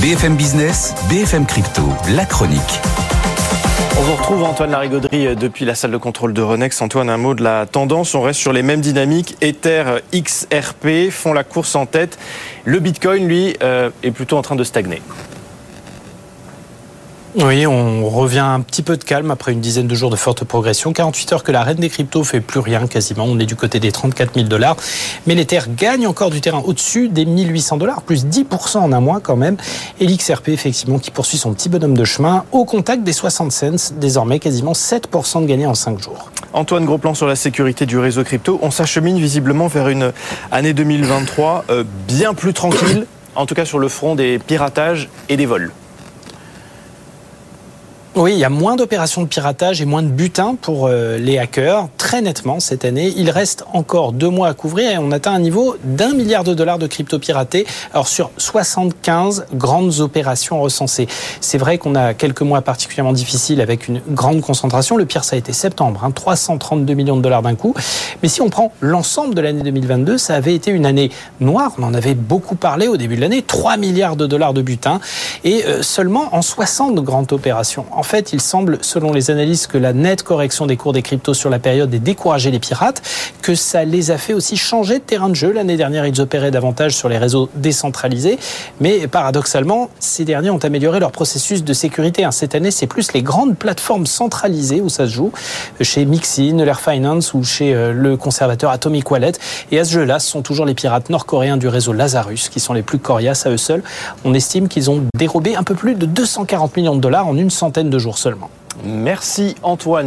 BFM Business, BFM Crypto, la chronique. On vous retrouve Antoine Larigauderie depuis la salle de contrôle de Renex. Antoine, un mot de la tendance. On reste sur les mêmes dynamiques. Ether, XRP font la course en tête. Le Bitcoin, lui, euh, est plutôt en train de stagner. Oui, on revient un petit peu de calme après une dizaine de jours de forte progression. 48 heures que la reine des cryptos fait plus rien quasiment. On est du côté des 34 000 dollars. Mais l'Ether gagne encore du terrain au-dessus des 1800 dollars, plus 10% en un mois quand même. Et l'XRP, effectivement, qui poursuit son petit bonhomme de chemin au contact des 60 cents, désormais quasiment 7% de gagné en 5 jours. Antoine, gros plan sur la sécurité du réseau crypto. On s'achemine visiblement vers une année 2023 euh, bien plus tranquille, en tout cas sur le front des piratages et des vols. Oui, il y a moins d'opérations de piratage et moins de butin pour euh, les hackers, très nettement cette année. Il reste encore deux mois à couvrir et on atteint un niveau d'un milliard de dollars de crypto piratés. Alors sur 75 grandes opérations recensées. C'est vrai qu'on a quelques mois particulièrement difficiles avec une grande concentration. Le pire, ça a été septembre, hein, 332 millions de dollars d'un coup. Mais si on prend l'ensemble de l'année 2022, ça avait été une année noire. On en avait beaucoup parlé au début de l'année. 3 milliards de dollars de butin et euh, seulement en 60 grandes opérations. Fait, il semble, selon les analystes, que la nette correction des cours des cryptos sur la période ait découragé les pirates, que ça les a fait aussi changer de terrain de jeu. L'année dernière, ils opéraient davantage sur les réseaux décentralisés, mais paradoxalement, ces derniers ont amélioré leur processus de sécurité. Hein, cette année, c'est plus les grandes plateformes centralisées où ça se joue, chez Mixin, Lair Finance ou chez euh, le conservateur Atomic Wallet. Et à ce jeu-là, ce sont toujours les pirates nord-coréens du réseau Lazarus qui sont les plus coriaces à eux seuls. On estime qu'ils ont dérobé un peu plus de 240 millions de dollars en une centaine de jours seulement. Merci Antoine.